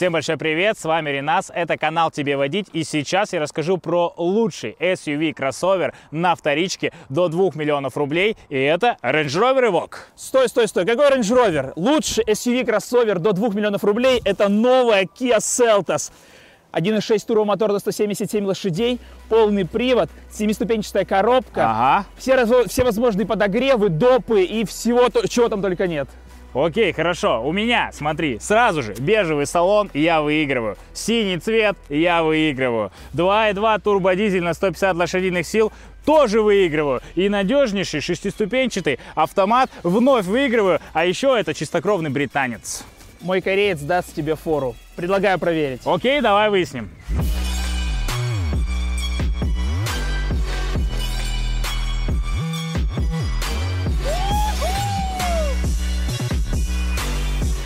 Всем большой привет, с вами Ренас, это канал Тебе Водить, и сейчас я расскажу про лучший SUV кроссовер на вторичке до 2 миллионов рублей, и это Range Rover Evoque. Стой, стой, стой, какой Range Rover? Лучший SUV кроссовер до 2 миллионов рублей это новая Kia Seltos. 1.6 турбомотор до 177 лошадей, полный привод, семиступенчатая коробка, Ага, все, все возможные подогревы, допы и всего, то- чего там только нет. Окей, хорошо, у меня, смотри, сразу же бежевый салон, я выигрываю, синий цвет, я выигрываю, 2.2 турбодизель на 150 лошадиных сил, тоже выигрываю. И надежнейший шестиступенчатый автомат вновь выигрываю. А еще это чистокровный британец. Мой кореец даст тебе фору. Предлагаю проверить. Окей, давай выясним.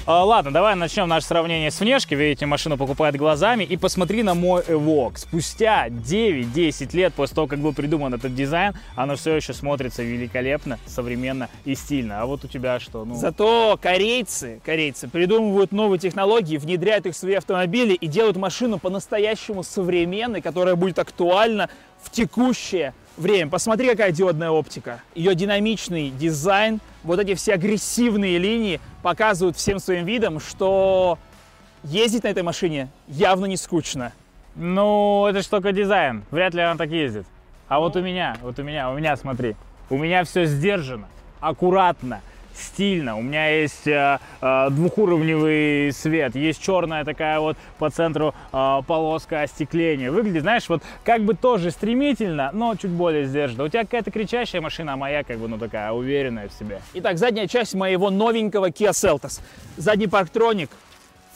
Ладно, давай начнем наше сравнение с внешки. Видите, машину покупает глазами. И посмотри на мой Evoque. Спустя 9-10 лет после того, как был придуман этот дизайн, оно все еще смотрится великолепно, современно и стильно. А вот у тебя что? Ну, Зато корейцы, корейцы придумывают новые технологии, внедряют их в свои автомобили и делают машину по-настоящему современной, которая будет актуальна в текущее время. Посмотри, какая диодная оптика. Ее динамичный дизайн, вот эти все агрессивные линии показывают всем своим видом, что ездить на этой машине явно не скучно. Ну, это ж только дизайн. Вряд ли она так ездит. А вот у меня, вот у меня, у меня, смотри. У меня все сдержано, аккуратно, стильно. У меня есть э, э, двухуровневый свет, есть черная такая вот по центру э, полоска остекления. Выглядит, знаешь, вот как бы тоже стремительно, но чуть более сдержанно. У тебя какая-то кричащая машина, а моя как бы, ну такая уверенная в себе. Итак, задняя часть моего новенького Kia Seltos. Задний парктроник,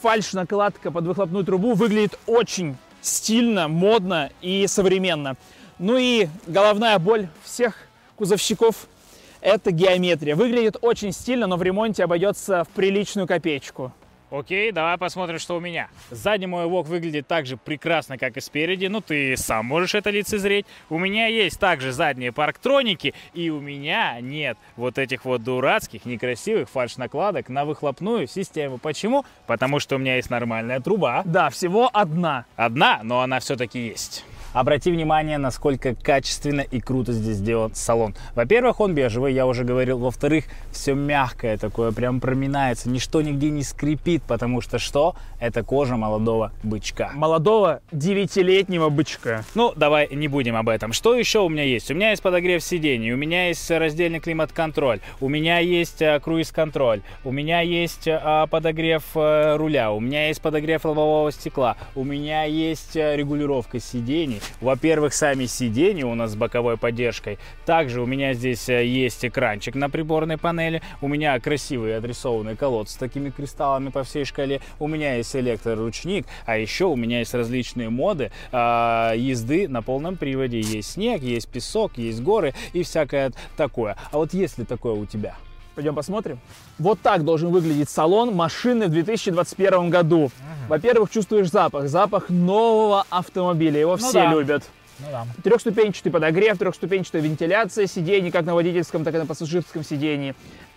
фальш-накладка под выхлопную трубу выглядит очень стильно, модно и современно. Ну и головная боль всех кузовщиков – это геометрия. Выглядит очень стильно, но в ремонте обойдется в приличную копеечку. Окей, давай посмотрим, что у меня. Сзади мой Evoque выглядит так же прекрасно, как и спереди. Ну, ты сам можешь это лицезреть. У меня есть также задние парктроники, и у меня нет вот этих вот дурацких, некрасивых фальш-накладок на выхлопную систему. Почему? Потому что у меня есть нормальная труба. Да, всего одна. Одна, но она все-таки есть. Обрати внимание, насколько качественно и круто здесь сделан салон. Во-первых, он бежевый, я уже говорил. Во-вторых, все мягкое такое, прям проминается. Ничто нигде не скрипит, потому что что? Это кожа молодого бычка. Молодого девятилетнего бычка. Ну, давай не будем об этом. Что еще у меня есть? У меня есть подогрев сидений, у меня есть раздельный климат-контроль, у меня есть э, круиз-контроль, у меня есть э, подогрев э, руля, у меня есть подогрев лобового стекла, у меня есть э, регулировка сидений. Во-первых, сами сиденья у нас с боковой поддержкой. Также у меня здесь э, есть экранчик на приборной панели. У меня красивый отрисованный колодцы с такими кристаллами по всей шкале. У меня есть электроручник, а еще у меня есть различные моды а, езды на полном приводе. Есть снег, есть песок, есть горы и всякое такое. А вот есть ли такое у тебя? Пойдем посмотрим. Вот так должен выглядеть салон машины в 2021 году. Во-первых, чувствуешь запах. Запах нового автомобиля. Его все да. любят. Ну да. Трехступенчатый подогрев, трехступенчатая вентиляция сидений, как на водительском, так и на пассажирском сидении.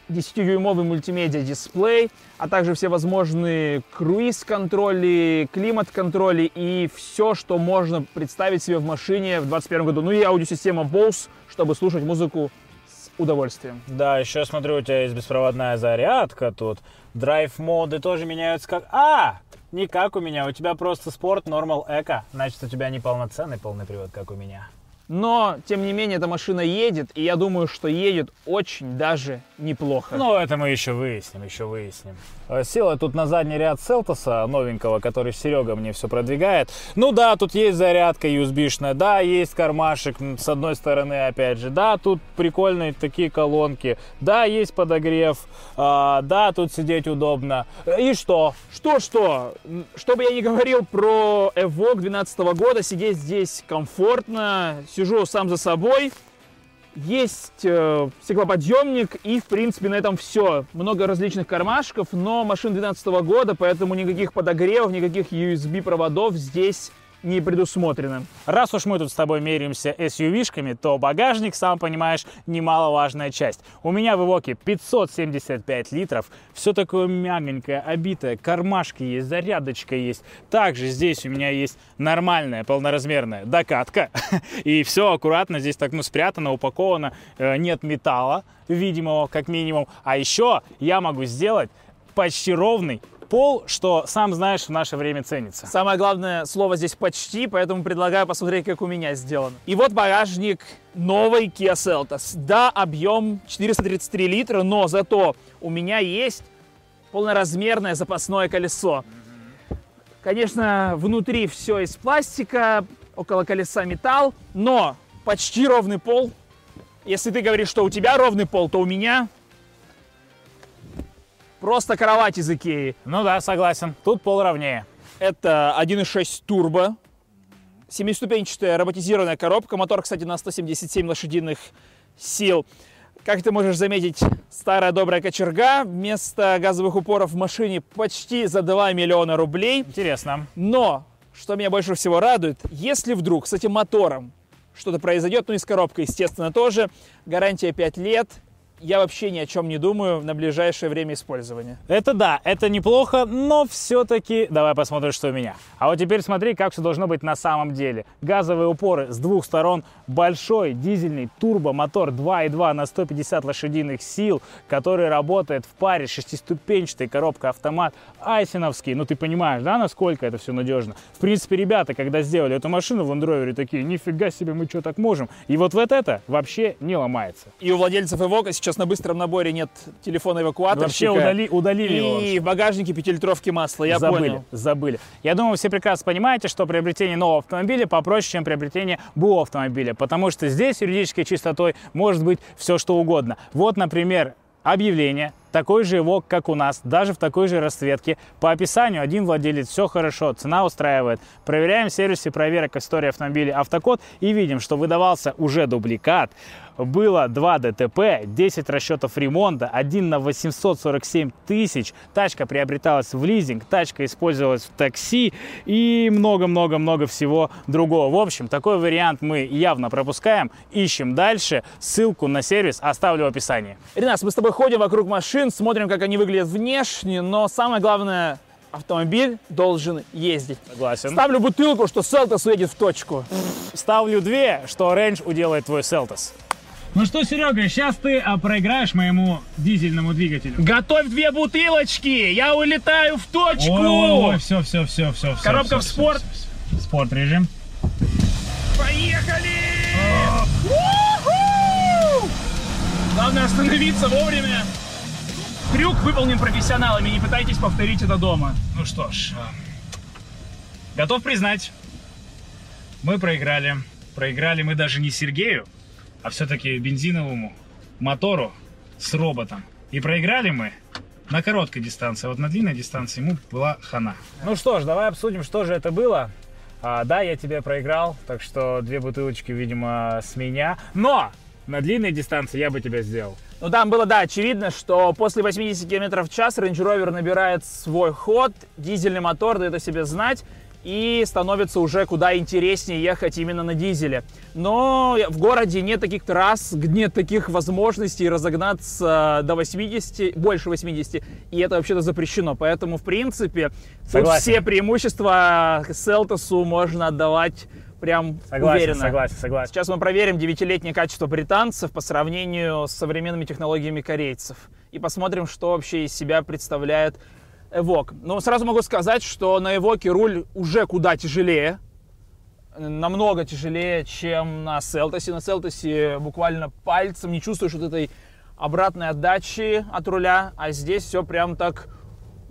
10-дюймовый мультимедиа дисплей, а также все возможные круиз-контроли, климат-контроли и все, что можно представить себе в машине в 2021 году. Ну и аудиосистема Bose, чтобы слушать музыку удовольствием. Да, еще смотрю, у тебя есть беспроводная зарядка тут. Драйв-моды тоже меняются как... А! Не как у меня, у тебя просто спорт, нормал, эко. Значит, у тебя не полноценный полный привод, как у меня. Но, тем не менее, эта машина едет, и я думаю, что едет очень даже неплохо. Ну, это мы еще выясним, еще выясним. Э, Села тут на задний ряд Селтоса новенького, который Серега мне все продвигает. Ну да, тут есть зарядка USB-шная, да, есть кармашек с одной стороны, опять же, да, тут прикольные такие колонки, да, есть подогрев, а, да, тут сидеть удобно. И что? Что-что, м, что бы я ни говорил про Evoque 2012 года, сидеть здесь комфортно, сижу сам за собой, есть э, стеклоподъемник и, в принципе, на этом все. Много различных кармашков, но машина 2012 года, поэтому никаких подогревов, никаких USB-проводов здесь не предусмотрено. Раз уж мы тут с тобой меряемся SUV-шками, то багажник, сам понимаешь, немаловажная часть. У меня в Ивоке 575 литров, все такое мягонькое, обитое, кармашки есть, зарядочка есть. Также здесь у меня есть нормальная полноразмерная докатка, и все аккуратно здесь так, ну, спрятано, упаковано, э, нет металла видимого, как минимум. А еще я могу сделать почти ровный пол, что, сам знаешь, в наше время ценится. Самое главное слово здесь почти, поэтому предлагаю посмотреть, как у меня сделано. И вот багажник новой Kia Seltos. Да, объем 433 литра, но зато у меня есть полноразмерное запасное колесо. Конечно, внутри все из пластика, около колеса металл, но почти ровный пол. Если ты говоришь, что у тебя ровный пол, то у меня Просто кровать из Икеи. Ну да, согласен. Тут пол ровнее. Это 1.6 турбо. Семиступенчатая роботизированная коробка. Мотор, кстати, на 177 лошадиных сил. Как ты можешь заметить, старая добрая кочерга. Вместо газовых упоров в машине почти за 2 миллиона рублей. Интересно. Но, что меня больше всего радует, если вдруг с этим мотором что-то произойдет, ну и с коробкой, естественно, тоже, гарантия 5 лет, я вообще ни о чем не думаю на ближайшее время использования. Это да, это неплохо, но все-таки давай посмотрим, что у меня. А вот теперь смотри, как все должно быть на самом деле. Газовые упоры с двух сторон, большой дизельный турбомотор 2.2 на 150 лошадиных сил, который работает в паре шестиступенчатой коробкой автомат айсеновский. Ну ты понимаешь, да, насколько это все надежно? В принципе, ребята, когда сделали эту машину в Land такие, нифига себе, мы что так можем? И вот вот это вообще не ломается. И у владельцев Evoque сейчас сейчас на быстром наборе нет телефона эвакуатора. Вообще удали, удалили его. И в багажнике пятилитровки масла, я забыли, понял. Забыли, Я думаю, все прекрасно понимаете, что приобретение нового автомобиля попроще, чем приобретение БУ автомобиля, потому что здесь юридической чистотой может быть все что угодно. Вот, например, объявление, такой же его, как у нас, даже в такой же расцветке. По описанию один владелец, все хорошо, цена устраивает. Проверяем в сервисе проверок истории автомобиля автокод и видим, что выдавался уже дубликат. Было 2 ДТП, 10 расчетов ремонта, 1 на 847 тысяч. Тачка приобреталась в лизинг, тачка использовалась в такси и много-много-много всего другого. В общем, такой вариант мы явно пропускаем. Ищем дальше. Ссылку на сервис оставлю в описании. Ренас, мы с тобой ходим вокруг машин, смотрим, как они выглядят внешне, но самое главное, автомобиль должен ездить. Согласен. Ставлю бутылку, что Селтос уедет в точку. Ставлю две, что Range уделает твой Селтос. Ну что, Серега, сейчас ты а, проиграешь моему дизельному двигателю. Готовь две бутылочки, я улетаю в точку. Ой, все, все, все, все. Коробка все, в спорт. Все, все, все. Спорт режим. Поехали! Главное остановиться вовремя. Трюк выполнен профессионалами, не пытайтесь повторить это дома. Ну что ж, готов признать, мы проиграли. Проиграли мы даже не Сергею, а все-таки бензиновому мотору с роботом. И проиграли мы на короткой дистанции. Вот на длинной дистанции ему была хана. Ну что ж, давай обсудим, что же это было. А, да, я тебе проиграл, так что две бутылочки, видимо, с меня. Но на длинной дистанции я бы тебя сделал. Ну там было, да, очевидно, что после 80 км в час Range Rover набирает свой ход, дизельный мотор дает о себе знать, и становится уже куда интереснее ехать именно на дизеле. Но в городе нет таких трасс, нет таких возможностей разогнаться до 80, больше 80, и это вообще-то запрещено. Поэтому, в принципе, все преимущества Селтосу можно отдавать прям согласен, уверенно. Согласен, согласен. Сейчас мы проверим девятилетнее качество британцев по сравнению с современными технологиями корейцев. И посмотрим, что вообще из себя представляет Эвок. Но сразу могу сказать, что на Эвоке руль уже куда тяжелее. Намного тяжелее, чем на Селтосе. На Селтосе буквально пальцем не чувствуешь вот этой обратной отдачи от руля. А здесь все прям так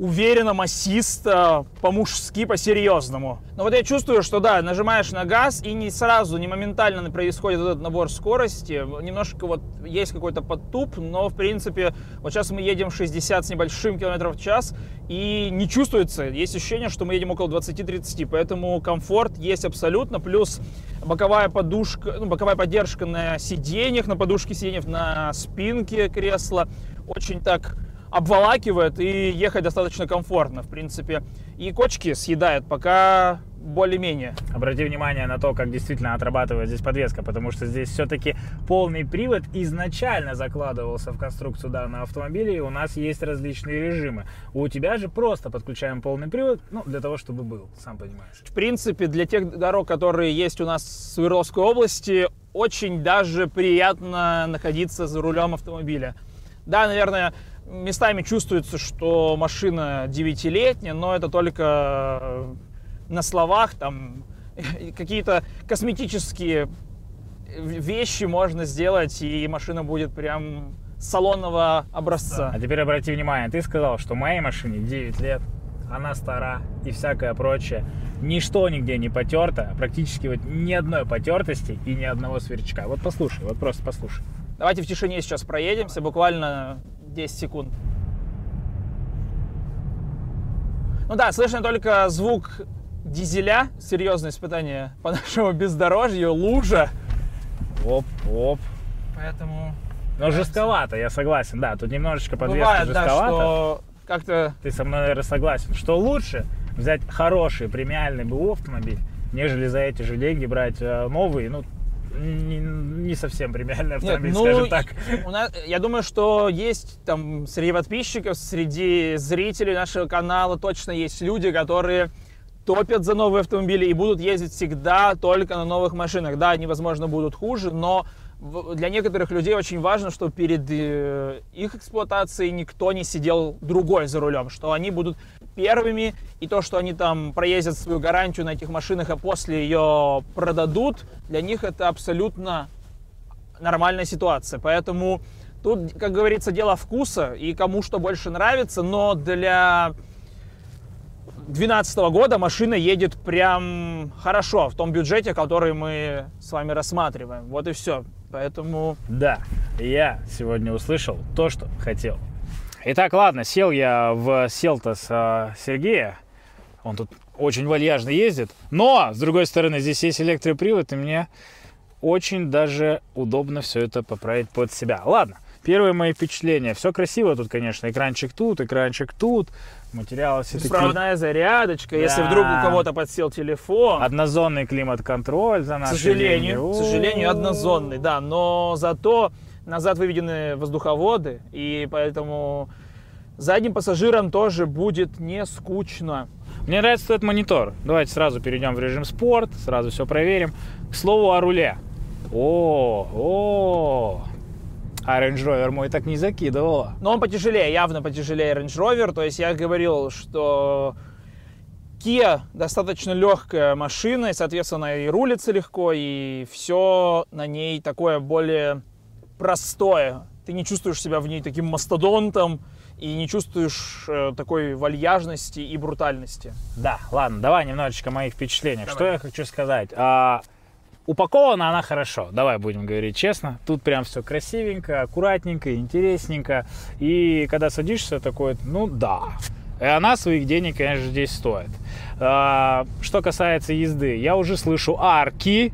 уверенно, массисто, по-мужски, по-серьезному. Но вот я чувствую, что да, нажимаешь на газ и не сразу, не моментально происходит этот набор скорости. Немножко вот есть какой-то подтуп, но в принципе вот сейчас мы едем 60 с небольшим километров в час и не чувствуется. Есть ощущение, что мы едем около 20-30, поэтому комфорт есть абсолютно. Плюс боковая подушка, ну, боковая поддержка на сиденьях, на подушке сиденьев, на спинке кресла. Очень так обволакивает и ехать достаточно комфортно, в принципе. И кочки съедает, пока более-менее. Обрати внимание на то, как действительно отрабатывает здесь подвеска, потому что здесь все-таки полный привод изначально закладывался в конструкцию данного автомобиля, и у нас есть различные режимы. У тебя же просто подключаем полный привод, ну, для того, чтобы был, сам понимаешь. В принципе, для тех дорог, которые есть у нас в Свердловской области, очень даже приятно находиться за рулем автомобиля. Да, наверное, местами чувствуется, что машина девятилетняя, но это только на словах, там какие-то косметические вещи можно сделать, и машина будет прям салонного образца. А теперь обрати внимание, ты сказал, что моей машине 9 лет, она стара и всякое прочее. Ничто нигде не потерто, практически вот ни одной потертости и ни одного сверчка. Вот послушай, вот просто послушай. Давайте в тишине сейчас проедемся, буквально 10 секунд. Ну да, слышно только звук дизеля, серьезное испытание по нашему бездорожью, лужа. Оп, оп. Поэтому... Но жестковато, я согласен, да, тут немножечко подвеска Бывает, жестковато. да, что как-то... Ты со мной, наверное, согласен, что лучше взять хороший премиальный БУ автомобиль, нежели за эти же деньги брать э, новый, ну, не, не совсем премиальный автомобиль, Нет, ну, скажем так. У нас, я думаю, что есть там среди подписчиков, среди зрителей нашего канала точно есть люди, которые топят за новые автомобили и будут ездить всегда только на новых машинах. Да, они, возможно, будут хуже, но для некоторых людей очень важно, что перед э, их эксплуатацией никто не сидел другой за рулем, что они будут первыми, и то, что они там проездят свою гарантию на этих машинах, а после ее продадут, для них это абсолютно нормальная ситуация. Поэтому тут, как говорится, дело вкуса и кому что больше нравится, но для 2012 года машина едет прям хорошо в том бюджете, который мы с вами рассматриваем. Вот и все. Поэтому... Да, я сегодня услышал то, что хотел. Итак, ладно, сел я в Селтос а, Сергея. Он тут очень вальяжно ездит. Но, с другой стороны, здесь есть электропривод, и мне очень даже удобно все это поправить под себя. Ладно, первые мои впечатления. Все красиво тут, конечно. Экранчик тут, экранчик тут. Материалы все. Беспроводная зарядочка, да. если вдруг у кого-то подсел телефон. Однозонный климат-контроль за наши К сожалению, к сожалению, однозонный, да. Но зато назад выведены воздуховоды, и поэтому задним пассажирам тоже будет не скучно. Мне нравится этот монитор. Давайте сразу перейдем в режим спорт, сразу все проверим. К слову о руле. О, о, а Range Rover мой так не закидывала. Но он потяжелее, явно потяжелее Range Rover. То есть я говорил, что Kia достаточно легкая машина, и, соответственно, и рулится легко, и все на ней такое более простое. Ты не чувствуешь себя в ней таким мастодонтом и не чувствуешь э, такой вальяжности и брутальности. Да, ладно, давай немножечко моих впечатлений. Давай. Что я хочу сказать? А, упакована она хорошо, давай будем говорить честно. Тут прям все красивенько, аккуратненько, интересненько. И когда садишься, такой, ну да. И она своих денег, конечно, здесь стоит. А, что касается езды, я уже слышу арки,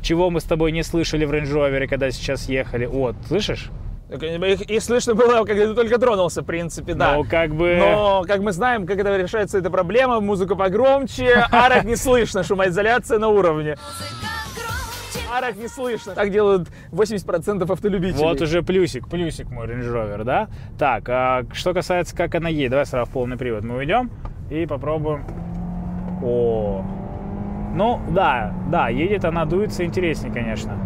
чего мы с тобой не слышали в Range Rover, когда сейчас ехали. Вот, слышишь? Их, слышно было, когда ты только тронулся, в принципе, да. Ну, как бы... Но, как мы знаем, когда решается эта проблема, музыка погромче, арок не слышно, шумоизоляция на уровне. Арок не слышно. Так делают 80% автолюбителей. Вот уже плюсик, плюсик мой Range Rover, да? Так, а что касается, как она едет, давай сразу в полный привод мы уйдем и попробуем. О, ну, да, да, едет она, дуется интереснее, конечно.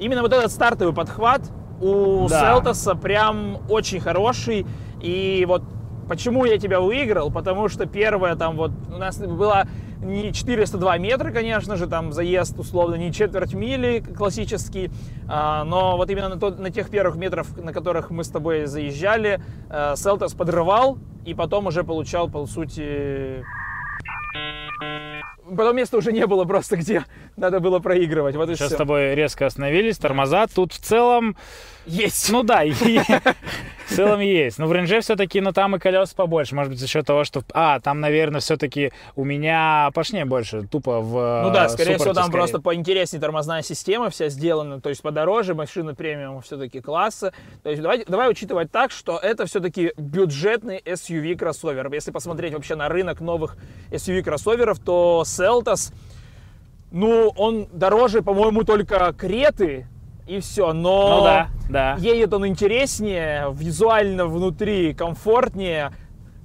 Именно вот этот стартовый подхват у да. Селтоса прям очень хороший. И вот почему я тебя выиграл? Потому что первое там вот у нас было не 402 метра, конечно же, там заезд условно не четверть мили классический, а, но вот именно на, тот, на тех первых метрах, на которых мы с тобой заезжали, Селтос подрывал и потом уже получал, по сути, потом места уже не было просто, где надо было проигрывать. Вот Сейчас всё. с тобой резко остановились, тормоза. Тут в целом, Есть. ну да, в целом есть. Но в ренже все-таки, ну там и колес побольше. Может быть, за счет того, что... А, там, наверное, все-таки у меня пошнее больше, тупо в Ну да, скорее всего, там скорее. просто поинтереснее тормозная система вся сделана, то есть подороже, машина премиум все-таки класса. То есть давай, давай учитывать так, что это все-таки бюджетный SUV кроссовер. Если посмотреть вообще на рынок новых SUV кроссоверов, то Seltos, ну, он дороже, по-моему, только Креты и все, но Ну да, да. едет он интереснее, визуально внутри комфортнее,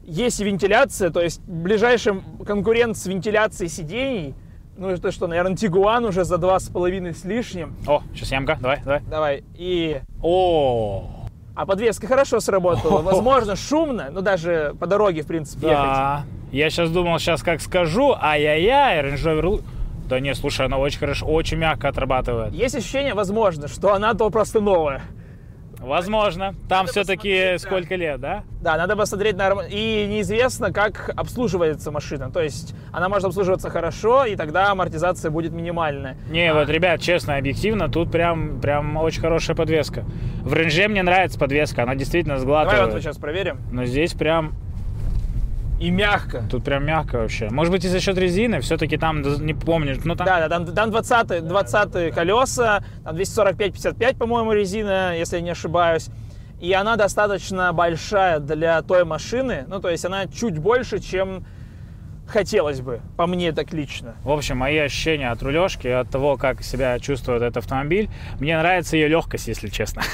есть вентиляция, то есть ближайший конкурент с вентиляцией сидений, ну это что, наверное, Тигуан уже за два с половиной с лишним. О, сейчас ямка, давай, давай. Давай. И... О, А подвеска хорошо сработала. Возможно, шумно, но даже по дороге, в принципе, ехать. Я сейчас думал, сейчас как скажу, ай-яй-яй, Range Rover... Да не, слушай, она очень хорошо, очень мягко отрабатывает. Есть ощущение, возможно, что она то просто новая. Возможно. Там Надо все-таки посмотреть, да. сколько лет, да? Да, надо посмотреть на... И неизвестно, как обслуживается машина. То есть она может обслуживаться хорошо, и тогда амортизация будет минимальная. Не, вот, ребят, честно, объективно, тут прям, прям очень хорошая подвеска. В ренже мне нравится подвеска, она действительно Давай вот сглатывает. сейчас проверим. Но здесь прям, И мягко. тут прям мягко вообще. Может быть, и за счет резины, все-таки там, не помню, ну там... Да, да, там, там 20, 20 колеса, там 245-55, по-моему, резина, если я не ошибаюсь. И она достаточно большая для той машины, ну, то есть она чуть больше, чем хотелось бы, по мне так лично. В общем, мои ощущения от рулежки, от того, как себя чувствует этот автомобиль, мне нравится ее легкость, если честно.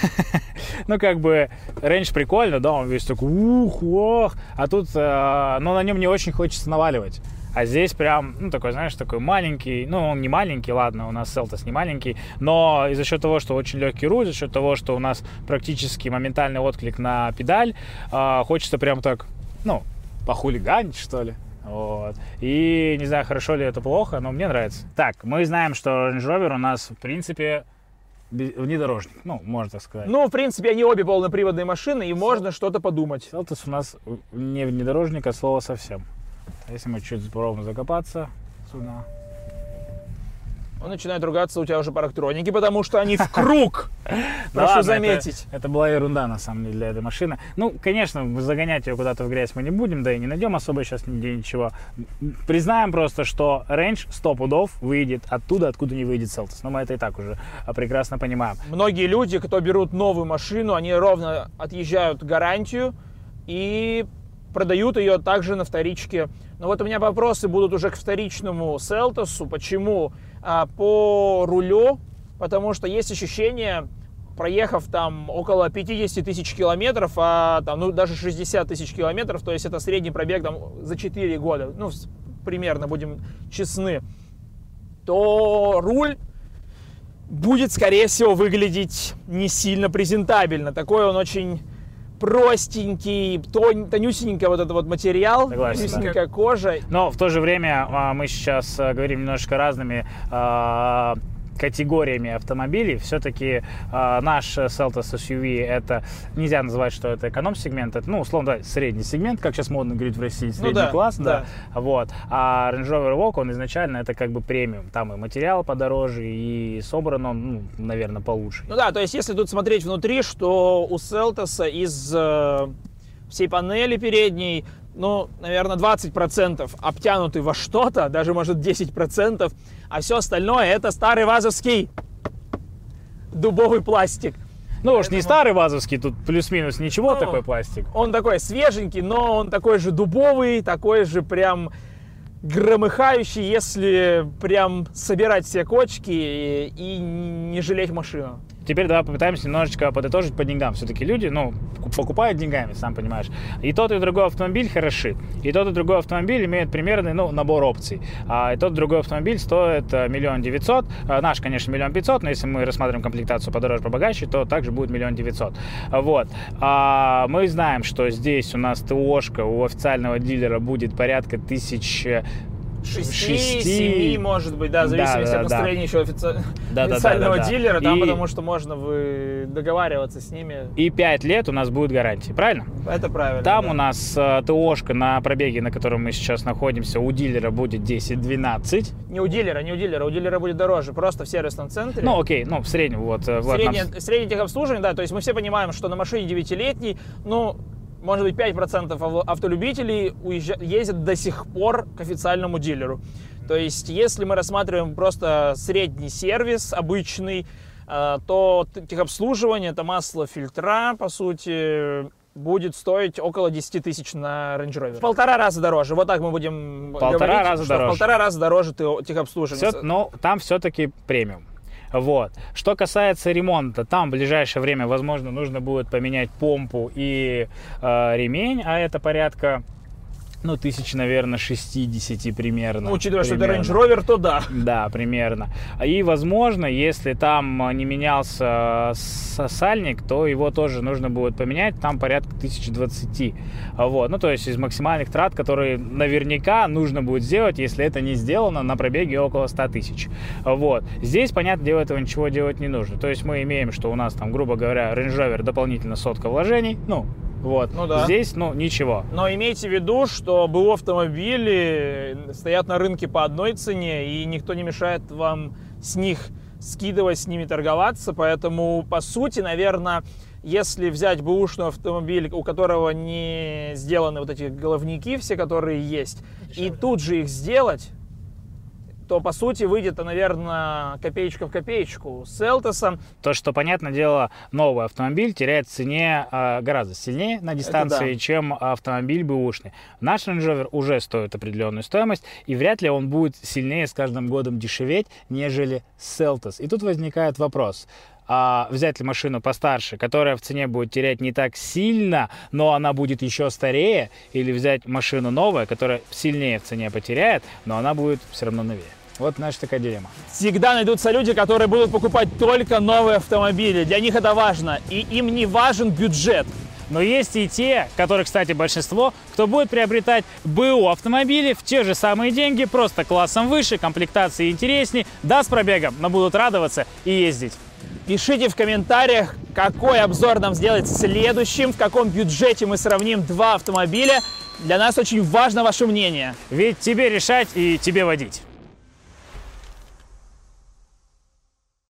Ну, как бы, рейндж прикольно, да, он весь такой ух, ох, а тут, э, ну, на нем не очень хочется наваливать. А здесь прям, ну, такой, знаешь, такой маленький, ну, он не маленький, ладно, у нас Селтос не маленький, но и за счет того, что очень легкий руль, за счет того, что у нас практически моментальный отклик на педаль, э, хочется прям так, ну, похулиганить, что ли. Вот. И не знаю, хорошо ли это плохо, но мне нравится. Так, мы знаем, что Range Rover у нас, в принципе, внедорожник. Ну, можно так сказать. Ну, в принципе, они обе полноприводные машины, и можно что-то подумать. Селтос у нас не внедорожник, а слово совсем. Если мы чуть попробуем закопаться сюда. Он начинает ругаться у тебя уже парктроники, потому что они в круг. Прошу заметить. Это, была ерунда, на самом деле, для этой машины. Ну, конечно, загонять ее куда-то в грязь мы не будем, да и не найдем особо сейчас нигде ничего. Признаем просто, что рейндж 100 пудов выйдет оттуда, откуда не выйдет Селтос. Но мы это и так уже а, прекрасно понимаем. Многие люди, кто берут новую машину, они ровно отъезжают гарантию и продают ее также на вторичке. Но вот у меня вопросы будут уже к вторичному Селтосу. Почему? А, по рулю, потому что есть ощущение, проехав там около 50 тысяч километров, а там, ну, даже 60 тысяч километров, то есть это средний пробег там за 4 года, ну, примерно, будем честны, то руль будет, скорее всего, выглядеть не сильно презентабельно. Такой он очень простенький, тон- тонюсенький вот этот вот материал, Согласен, да. тонюсенькая кожа. Но в то же время а, мы сейчас а, говорим немножко разными а, категориями автомобилей. Все-таки наш Seltos SUV это нельзя называть, что это эконом-сегмент, это, ну, условно, да, средний сегмент, как сейчас модно говорить в России, средний Ну да, класс, да. да. Вот. А Range Rover Evoque, он изначально это как бы премиум. Там и материал подороже, и собран он, ну, наверное, получше. Ну да, то есть если тут смотреть внутри, что у Селтоса из э, всей панели передней, ну, наверное, 20% обтянуты во что-то, даже, может, 10%, а все остальное это старый вазовский дубовый пластик. Ну уж не старый вазовский, тут плюс-минус ничего Ну, такой пластик. Он такой свеженький, но он такой же дубовый, такой же прям громыхающий, если прям собирать все кочки и, и не жалеть машину. Теперь давай попытаемся немножечко подытожить по деньгам. Все-таки люди, ну, покупают деньгами, сам понимаешь. И тот, и другой автомобиль хороши. И тот, и другой автомобиль имеет примерный, ну, набор опций. А и тот, и другой автомобиль стоит э, миллион девятьсот. А Наш, конечно, миллион пятьсот, но если мы рассматриваем комплектацию подороже, побогаче, то также будет миллион девятьсот. Вот. А мы знаем, что здесь у нас ТОшка у официального дилера будет порядка тысяч 6-7, может быть, да, в зависимости Да, от да, да. настроения еще офици- Да, да, да, официального да, да. дилера, там И- потому что можно вы договариваться с ними. И 5 лет у нас будет гарантия, правильно? Это правильно. Там да. у нас э, ТОшка на пробеге, на котором мы сейчас находимся, у дилера будет 10-12. Не у дилера, не у дилера, у дилера будет дороже, просто в сервисном центре. Ну, окей, ну, в среднем, вот. э, нам- Среднее, среднее техобслуживание, да, то есть мы все понимаем, что на машине 9-летней, ну, может быть, 5% ав- автолюбителей уезжа- ездят до сих пор к официальному дилеру. То есть, если мы рассматриваем просто средний сервис, обычный, э, то техобслуживание, это масло фильтра, по сути, будет стоить около 10 тысяч на Range Rover. В полтора раза дороже. Вот так мы будем Полтора говорить, раза что в дороже. полтора раза дороже те- техобслуживание. Всё- но там все-таки премиум. Вот. Что касается ремонта, там в ближайшее время, возможно, нужно будет поменять помпу и э, ремень, а это порядка, ну, тысяч, наверное, 60 примерно. Ну, учитывая, что это Примерно. Range Rover, то да. Да, примерно. И, возможно, если там не менялся с- сальник, то его тоже нужно будет поменять, там порядка 1020. Вот. Ну, то есть из максимальных трат, которые наверняка нужно будет сделать, если это не сделано на пробеге около 100 тысяч. Вот. Здесь, понятное дело, этого ничего делать не нужно. То есть мы имеем, что у нас там, грубо говоря, Range Rover дополнительно сотка вложений, ну, вот. Ну да. Здесь, ну, ничего. Но имейте в виду, что БУ автомобили стоят на рынке по одной цене, и никто не мешает вам с них скидывать, с ними торговаться. Поэтому, по сути, наверное, если взять бэушный автомобиль, у которого не сделаны вот эти головники все, которые есть, и тут же их сделать, то, по сути, выйдет, наверное, копеечка в копеечку. С Элтосом То, что, понятное дело, новый автомобиль теряет в цене э, гораздо сильнее на дистанции, да. чем автомобиль бэушный. Наш Range Rover уже стоит определенную стоимость, и вряд ли он будет сильнее с каждым годом дешеветь, нежели Seltos. И тут возникает вопрос. А взять ли машину постарше, которая в цене будет терять не так сильно, но она будет еще старее, или взять машину новая, которая сильнее в цене потеряет, но она будет все равно новее. Вот, знаешь, такая дилемма. всегда найдутся люди, которые будут покупать только новые автомобили. Для них это важно, и им не важен бюджет. Но есть и те, которые, кстати, большинство, кто будет приобретать БУ автомобили в те же самые деньги, просто классом выше, комплектации интереснее, да, с пробегом, но будут радоваться и ездить. Пишите в комментариях, какой обзор нам сделать следующим, в каком бюджете мы сравним два автомобиля. Для нас очень важно ваше мнение. Ведь тебе решать и тебе водить.